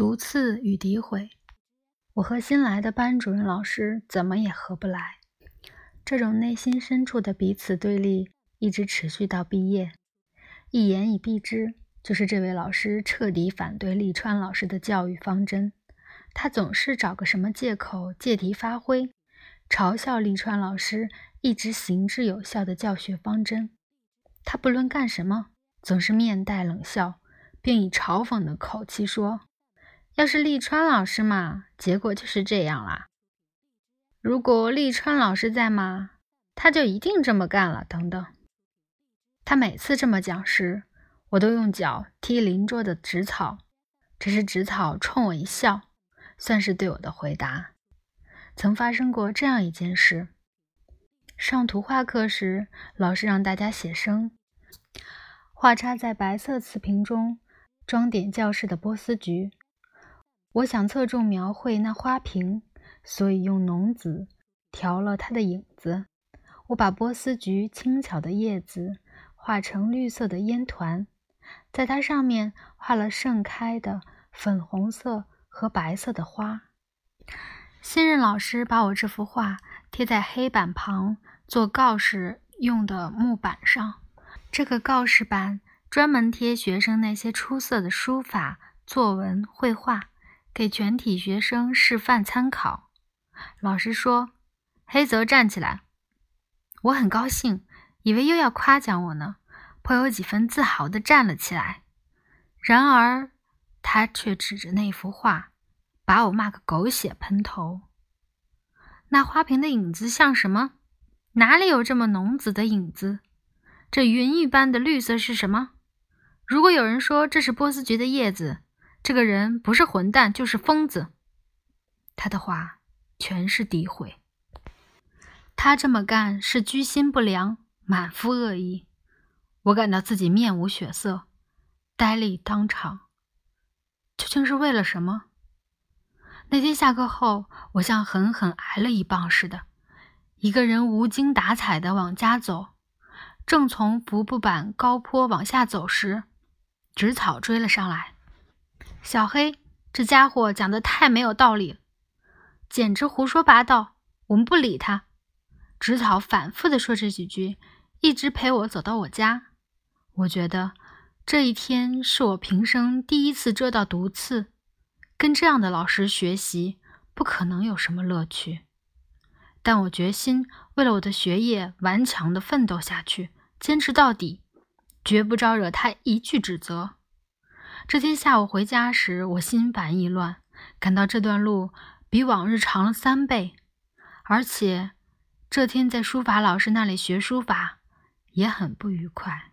毒刺与诋毁，我和新来的班主任老师怎么也合不来。这种内心深处的彼此对立一直持续到毕业。一言以蔽之，就是这位老师彻底反对利川老师的教育方针。他总是找个什么借口借题发挥，嘲笑利川老师一直行之有效的教学方针。他不论干什么，总是面带冷笑，并以嘲讽的口气说。要是利川老师嘛，结果就是这样啦。如果利川老师在嘛，他就一定这么干了。等等，他每次这么讲时，我都用脚踢邻桌的纸草，只是纸草冲我一笑，算是对我的回答。曾发生过这样一件事：上图画课时，老师让大家写生，画插在白色瓷瓶中，装点教室的波斯菊。我想侧重描绘那花瓶，所以用浓紫调了它的影子。我把波斯菊轻巧的叶子画成绿色的烟团，在它上面画了盛开的粉红色和白色的花。新任老师把我这幅画贴在黑板旁做告示用的木板上。这个告示板专门贴学生那些出色的书法、作文、绘画。给全体学生示范参考。老师说：“黑泽站起来。”我很高兴，以为又要夸奖我呢，颇有几分自豪地站了起来。然而，他却指着那幅画，把我骂个狗血喷头。那花瓶的影子像什么？哪里有这么浓紫的影子？这云一般的绿色是什么？如果有人说这是波斯菊的叶子，这个人不是混蛋就是疯子，他的话全是诋毁。他这么干是居心不良，满腹恶意。我感到自己面无血色，呆立当场。究竟是为了什么？那天下课后，我像狠狠挨了一棒似的，一个人无精打采地往家走。正从服部板高坡往下走时，植草追了上来。小黑，这家伙讲的太没有道理了，简直胡说八道。我们不理他。植草反复的说这几句，一直陪我走到我家。我觉得这一天是我平生第一次蛰到毒刺，跟这样的老师学习不可能有什么乐趣。但我决心为了我的学业顽强的奋斗下去，坚持到底，绝不招惹他一句指责。这天下午回家时，我心烦意乱，感到这段路比往日长了三倍，而且这天在书法老师那里学书法也很不愉快。